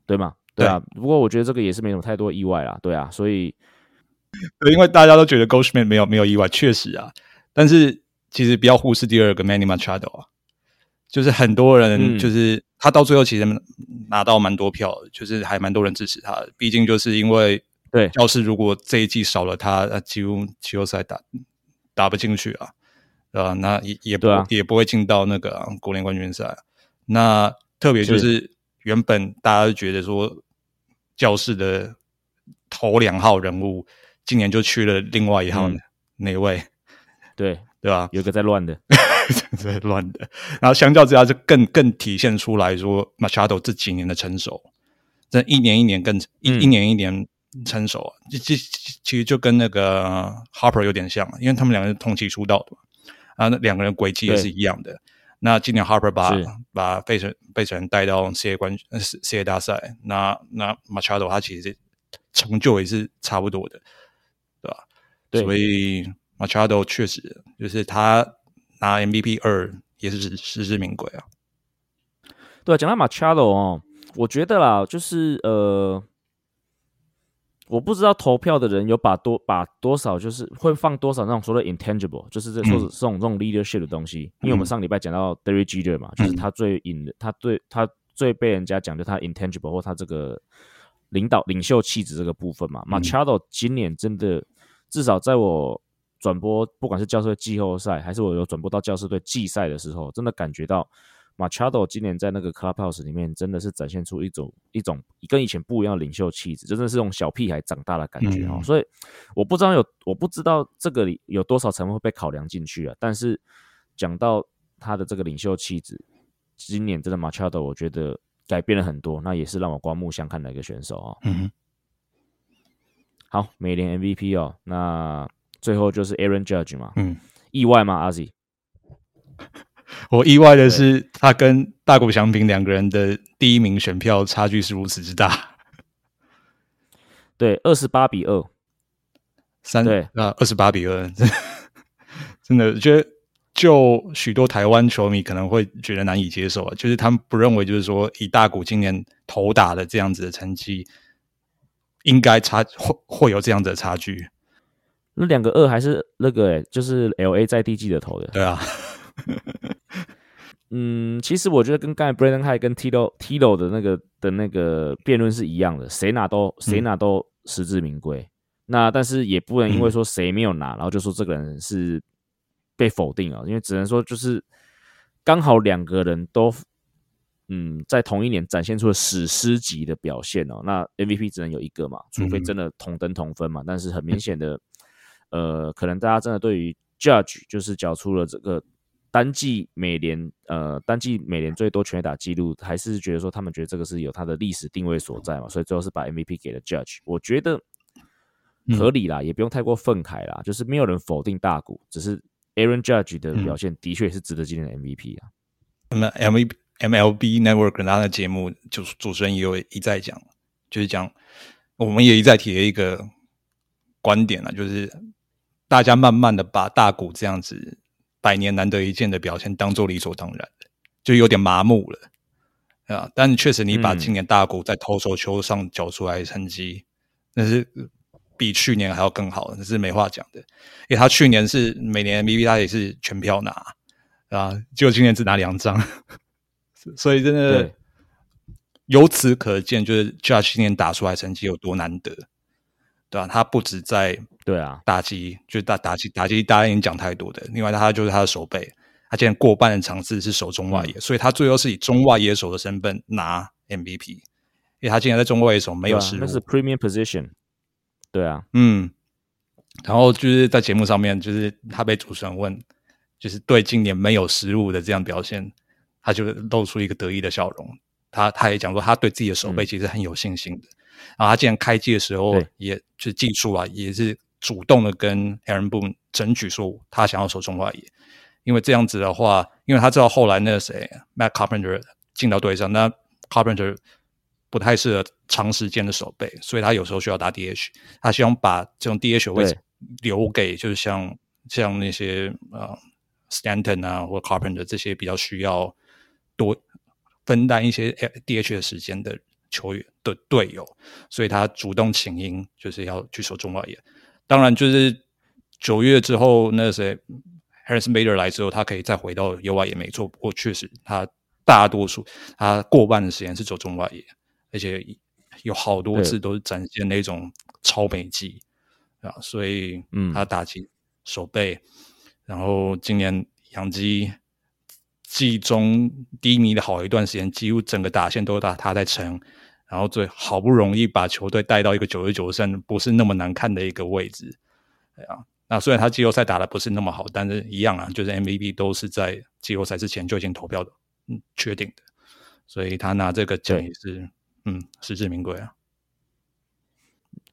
对吗？对啊。不过我觉得这个也是没什么太多意外啦。对啊，所以，[laughs] 因为大家都觉得 Goldschmidt 没有没有意外，确实啊。但是其实不要忽视第二个 Manny Machado 啊，就是很多人就是。他到最后其实拿到蛮多票，就是还蛮多人支持他。毕竟就是因为对，要是如果这一季少了他，那几乎季后赛打打不进去啊，啊，那也也不也不会进到那个国联冠军赛。那特别就是原本大家都觉得说教室的头两号人物，今年就去了另外一号哪位？[laughs] 对。对吧？有个在乱的。[laughs] 在乱的，然后相较之下，就更更体现出来说，Machado 这几年的成熟，这一年一年更一一年一年成熟啊，这这其实就跟那个 Harper 有点像，因为他们两个人同期出道的嘛，啊，那两个人轨迹也是一样的。那今年 Harper 把把费城费城带到世界冠世世界大赛，那那 Machado 他其实成就也是差不多的，所以 Machado 确实就是他拿 MVP 二也是实至名归啊。对啊，讲到 Machado 哦，我觉得啦，就是呃，我不知道投票的人有把多把多少，就是会放多少那种所谓的 intangible，就是这说这种这种 leadership 的东西。因为我们上礼拜讲到 Derek Jeter 嘛，就是他最引的，他最他最被人家讲就他 intangible 或他这个领导领袖气质这个部分嘛。Machado 今年真的至少在我转播，不管是教师队季后赛，还是我有转播到教师队季赛的时候，真的感觉到。Machado 今年在那个 Clubhouse 里面，真的是展现出一种一种跟以前不一样的领袖气质，真的是这种小屁孩长大的感觉哦。所以我不知道有我不知道这个里有多少成分会被考量进去啊。但是讲到他的这个领袖气质，今年真的 Machado 我觉得改变了很多，那也是让我刮目相看的一个选手哦。嗯哼，好，美联 MVP 哦，那最后就是 Aaron Judge 嘛，嗯，意外吗？阿 Z？我意外的是，他跟大谷翔平两个人的第一名选票差距是如此之大。对，二十八比二，三对啊，二十八比二，[laughs] 真的觉得就许多台湾球迷可能会觉得难以接受啊，就是他们不认为，就是说以大谷今年投打的这样子的成绩，应该差会会有这样的差距。那两个二还是那个哎，就是 L A 在 D G 的头的，对啊。[laughs] 嗯，其实我觉得跟刚才 Brandon High 跟 Tilo Tilo 的那个的那个辩论是一样的，谁拿都谁拿都实至名归。那但是也不能因为说谁没有拿，然后就说这个人是被否定啊，因为只能说就是刚好两个人都嗯在同一年展现出了史诗级的表现哦。那 MVP 只能有一个嘛，除非真的同登同分嘛。但是很明显的，呃，可能大家真的对于 Judge 就是缴出了这个。单季美联呃，单季美联最多全垒打记录，还是觉得说他们觉得这个是有他的历史定位所在嘛，所以最后是把 MVP 给了 Judge。我觉得合理啦，也不用太过愤慨啦，就是没有人否定大谷，只是 Aaron Judge 的表现的确是值得今年的 MVP 啊。那么 M V M L B Network 他的节目，就是主持人也有一再讲，就是讲我们也一再提了一个观点啊，就是大家慢慢的把大谷这样子。百年难得一见的表现，当做理所当然的，就有点麻木了啊！但确实，你把今年大谷在投手球上缴出来的成绩，那是比去年还要更好，那是没话讲的。因为他去年是每年 MVP，他也是全票拿啊，结果今年只拿两张，所以真的由此可见，就是 Judge 今年打出来成绩有多难得。对吧？他不止在对啊打击，就打打击打击，大家已经讲太多的。另外，他就是他的手背，他现在过半的场次是守中外野，所以他最后是以中外野手的身份拿 MVP，因为他今年在中外野手没有失误，那是 Premium Position。对啊，嗯。然后就是在节目上面，就是他被主持人问，就是对今年没有失误的这样表现，他就露出一个得意的笑容。他他也讲说，他对自己的手背其实很有信心的。然后他既然开机的时候，也就技术啊，也是主动的跟 Aaron Boone 争取说他想要守中外野，因为这样子的话，因为他知道后来那个谁 Matt Carpenter 进到队上，那 Carpenter 不太适合长时间的守备，所以他有时候需要打 DH，他希望把这种 DH 位置留给就是像像那些呃 Stanton 啊或 Carpenter 这些比较需要多分担一些 DH 的时间的。球员的队友，所以他主动请缨，就是要去守中外野。当然，就是九月之后，那谁 Harris Mader 来之后，他可以再回到右外野，没错。不过，确实他大多数他过半的时间是走中外野，而且有好多次都是展现那种超美技啊。所以，嗯，他打击、手背，然后今年杨基。季中低迷的好一段时间，几乎整个打线都打他在撑，然后最好不容易把球队带到一个九十九胜不是那么难看的一个位置，对啊。那虽然他季后赛打的不是那么好，但是一样啊，就是 MVP 都是在季后赛之前就已经投票的，嗯，确定的，所以他拿这个奖也是，嗯，实至名归啊。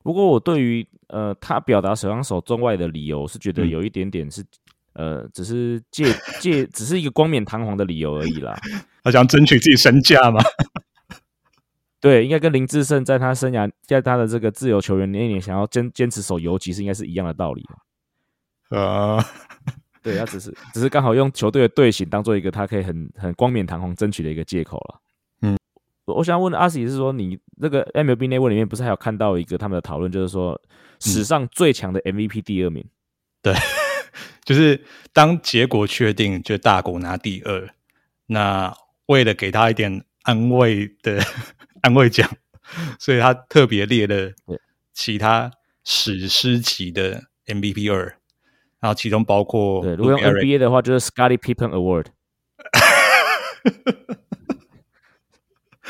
不过我对于呃他表达手上手中外的理由是觉得有一点点是。呃，只是借借，只是一个冠冕堂皇的理由而已啦。[laughs] 他想争取自己身价吗？[laughs] 对，应该跟林志胜在他生涯在他的这个自由球员那一年想要坚坚持守游击是应该是一样的道理 [laughs] 啊，对他只是只是刚好用球队的队形当做一个他可以很很光冕堂皇争取的一个借口了。嗯，我我想问阿喜是说，你那个 MLB 内问里面不是还有看到一个他们的讨论，就是说史上最强的 MVP 第二名。对，就是当结果确定，就大谷拿第二，那为了给他一点安慰的 [laughs] 安慰奖，[laughs] 所以他特别列了其他史诗级的 MVP 二，然后其中包括对，如果用 NBA 的话，就是 Scotty Pippen Award，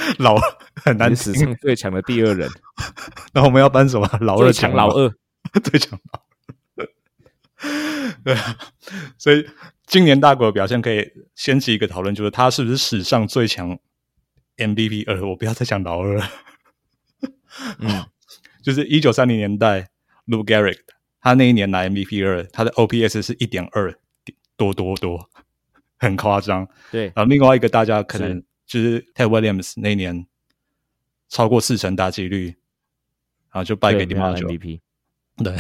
[laughs] 老很难史上，最强的第二人，那我们要颁什么？老二强老二。最强老二。[laughs] 对啊，所以今年大国的表现可以掀起一个讨论，就是他是不是史上最强 MVP 二？我不要再讲老二了。嗯，就是一九三零年代，Lou Gehrig 他那一年拿 MVP 二，他的 OPS 是一点二多多多，很夸张。对，然后另外一个大家可能就是 Ted Williams 那一年超过四成大几率，然后就败给对没有 DiMaggio。MVP。对，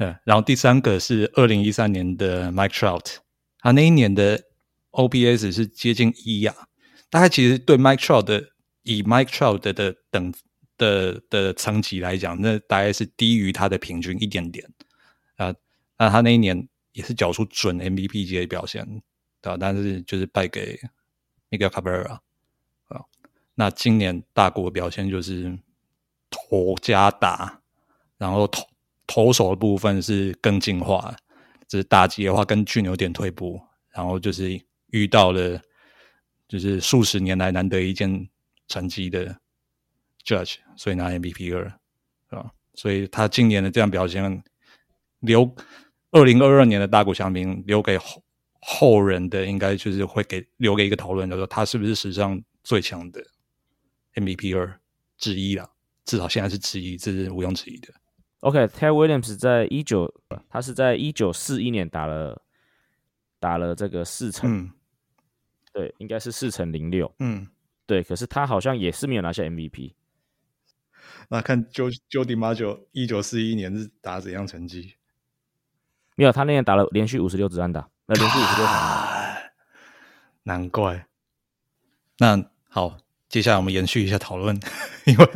对。然后第三个是二零一三年的 Mike Trout，他那一年的 OPS 是接近一呀、大概其实对 Mike Trout 的以 Mike Trout 的的等的的层级来讲，那大概是低于他的平均一点点啊。那他那一年也是缴出准 MVP 级的表现，对吧、但是就是败给 Miguel Cabrera 啊。那今年大谷的表现就是头加大，然后投投手的部分是更进化，就是打击的话跟去年有点退步，然后就是遇到了就是数十年来难得一见成绩的 Judge，所以拿 MVP 二，是吧？所以他今年的这样表现，留二零二二年的大谷翔平留给后后人的，应该就是会给留给一个讨论，叫做他是不是史上最强的 MVP 二之一啦？至少现在是之一，这是毋庸置疑的。OK，Ted、Williams 在一九，他是在一九四一年打了打了这个四成，嗯对，应该是四成零六，嗯，对，可是他好像也是没有拿下 MVP。那看 Joe Joe DiMaggio 一九四一年是打怎样成绩？没有，他那年打了连续五十六支安打，那连续五十六场，啊，难怪。那好，接下来我们延续一下讨论，[laughs] 因为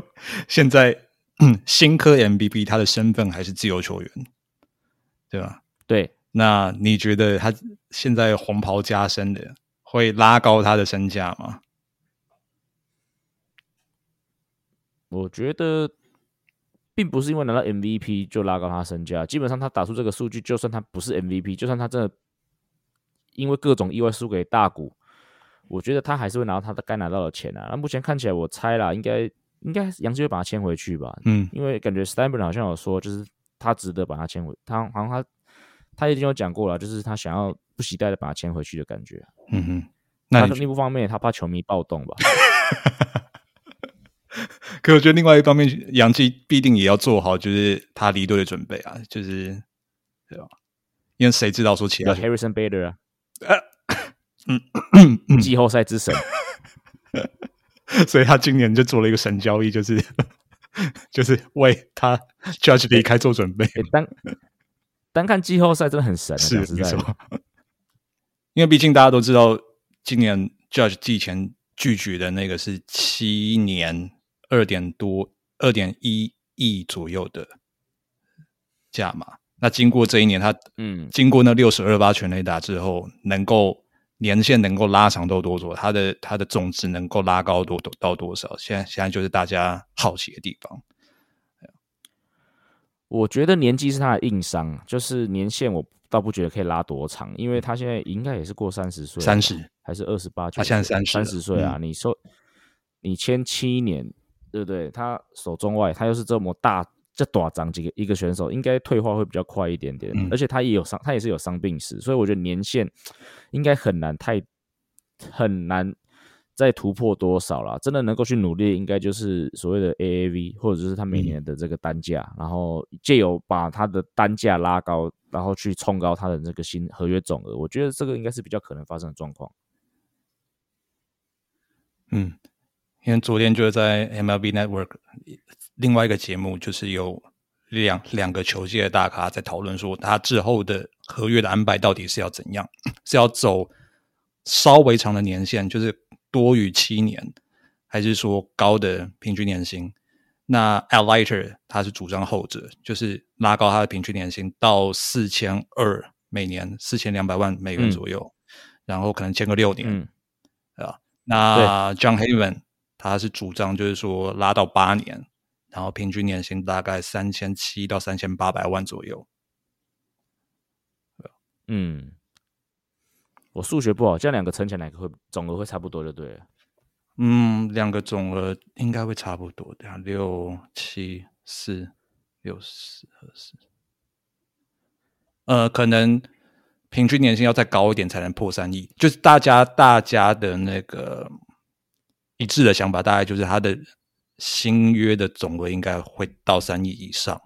现在、嗯、[clears throat] 新科 MVP 他的身份还是自由球员，对吧？对，那你觉得他现在红袍加身的会拉高他的身价吗？我觉得并不是因为拿到 MVP 就拉高他身价，基本上他打出这个数据，就算他不是 MVP，就算他真的因为各种意外输给大股，我觉得他还是会拿到他的该拿到的钱啊。那目前看起来，我猜啦，应该应该杨基会把他签回去吧，嗯因为感觉 Steinbrenner 好像有说，就是他值得把他签回，他好像他他已经有讲过了，就是他想要不期待的把他签回去的感觉。嗯哼，那另一方面，他怕球迷暴动吧？[laughs] 可我觉得另外一方面，杨基必定也要做好就是他离队的准备啊，就是对吧？因为谁知道说其他有 Harrison Bader 啊，[coughs] 嗯季后赛之神。[laughs] 所以他今年就做了一个神交易，就是 [laughs] 就是为他 Judge 离开做准备。诶单单看季后赛真的很神、啊，是讲实在的没错，因为毕竟大家都知道，今年 Judge 季前拒绝的那个是七年二点多二点一亿左右的价码。那经过这一年，他嗯，经过那六十二发全垒打之后，能够年限能够拉长到多少？它的它的总值能够拉高多多到多少？现在现在就是大家好奇的地方。我觉得年纪是他的硬伤，就是年限我倒不觉得可以拉多长，因为他现在应该也是过三十岁三十还是二十八？他现在30三了十岁啊！你说你签七年，对不对？他手中外，他又是这么大这短长几个一个选手，应该退化会比较快一点点，嗯而且他也有伤，他也是有伤病史，所以我觉得年限应该很难太很难再突破多少了。真的能够去努力，应该就是所谓的 AAV，或者就是他每嗯年的这个单价，然后借由把他的单价拉高，然后去冲高他的这个新合约总额。我觉得这个应该是比较可能发生的状况。嗯，因为昨天就是在 MLB Network 另外一个节目，就是有两两个球界的大咖在讨论说，他之后的合约的安排到底是要怎样？是要走稍微长的年限，就是多于七年，还是说高的平均年薪？那 Alighter 他是主张后者，就是拉高他的平均年薪到四千二每年，四千两百万美元左右，然后可能签个六年，嗯啊。那 John Haven 他是主张就是说拉到八年，然后平均年薪大概三千七到三千八百万左右。嗯，我数学不好，这样两个乘起来哪个会总额会差不多就对了。嗯，两个总额应该会差不多的，六七四六四二四，呃，可能平均年薪要再高一点才能破三亿。就是大家大家的那个一致的想法，大概就是他的新约的总额应该会到三亿以上，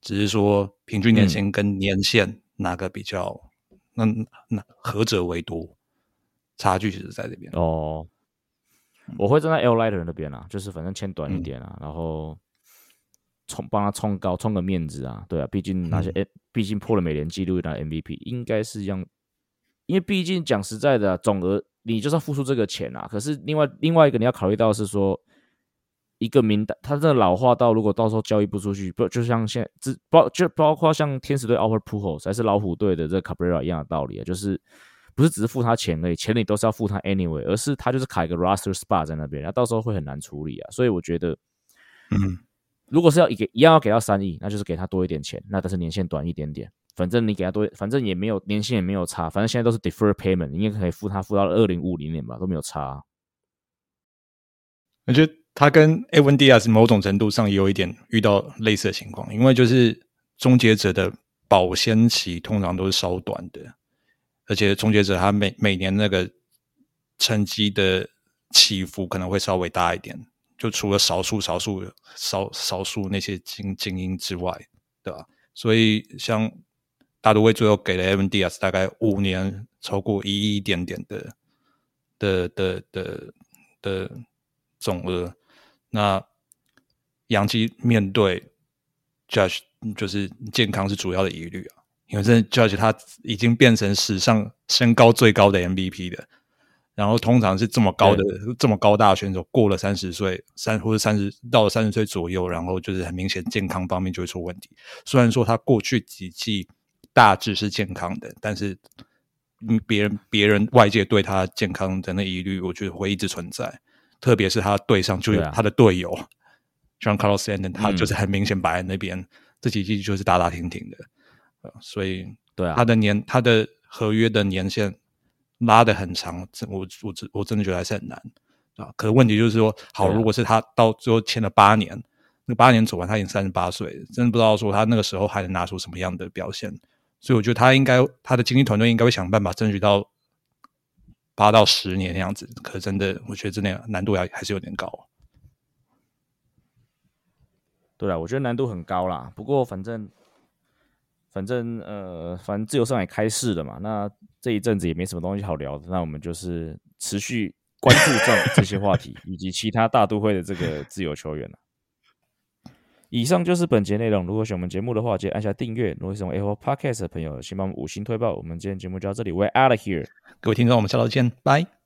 只是说平均年薪跟年限哪个比较，那那何者为多？差距其实在这边哦。我会站在 L Lighter 那边啊，就是反正签短一点啊，然后冲帮他冲高，冲个面子啊，对啊，毕竟那些，哎，毕竟破了美联纪录拿 MVP，应该是让，因为毕竟讲实在的，总额你就是要付出这个钱啊。可是另外另外一个你要考虑到是说，一个名单，他这老化到如果到时候交易不出去，不就像现在，包就包括像天使队 Albert Pujols 还是老虎队的这 Cabrera 一样的道理啊，就是。不是只是付他钱而已，钱你都是要付他 anyway，而是他就是卡一个 roster spot 在那边，然后到时候会很难处理啊。所以我觉得，嗯，如果是要一个一样要给到三亿，那就是给他多一点钱，那但是年限短一点点，反正你给他多，反正也没有年限也没有差，反正现在都是 defer payment，应该可以付他付到二零五零年吧，都没有差。我觉得他跟 Evan Diaz 某种程度上也有一点遇到类似的情况，因为就是终结者的保鲜期通常都是稍短的。而且终结者他每每年那个成绩的起伏可能会稍微大一点，就除了少数少数少少数那些精精英之外，对吧？所以像大都会最后给了 Evan Diaz 大概五年超过一亿点点的的的的的总额，那杨基面对 Judge 就是健康是主要的疑虑啊。因为这 Judge 他已经变成史上身高最高的 MVP 的，然后通常是这么高的这么高大的选手，过了三十岁三或者三十到了三十岁左右，然后就是很明显健康方面就会出问题。虽然说他过去几季大致是健康的，但是嗯，别人别人外界对他健康的那疑虑，我觉得会一直存在。特别是他队上就有他的队友，John Carlos Stanton，他就是很明显摆在那边，这几季就是打打停停的。所以，对啊，他的年他的合约的年限拉的很长，我我真我真的觉得还是很难啊。可是问题就是说，好，如果是他到最后签了八年，那八年走完，他已经三十八岁，真的不知道说他那个时候还能拿出什么样的表现。所以我觉得他应该他的经纪团队应该会想办法争取到八到十年那样子。可真的，我觉得真的难度还还是有点高。对啊，我觉得难度很高啦。不过反正。反正呃，反正自由上海开市了嘛，那这一阵子也没什么东西好聊的，那我们就是持续关注这这些话题，以及其他大都会的这个自由球员了。以上就是本节内容。如果喜欢我们节目的话，记得按下订阅。如果喜欢 Apple Podcast 的朋友，请帮我们五星推爆。我们今天节目就到这里，We're out of here。各位听众，我们下周见，拜。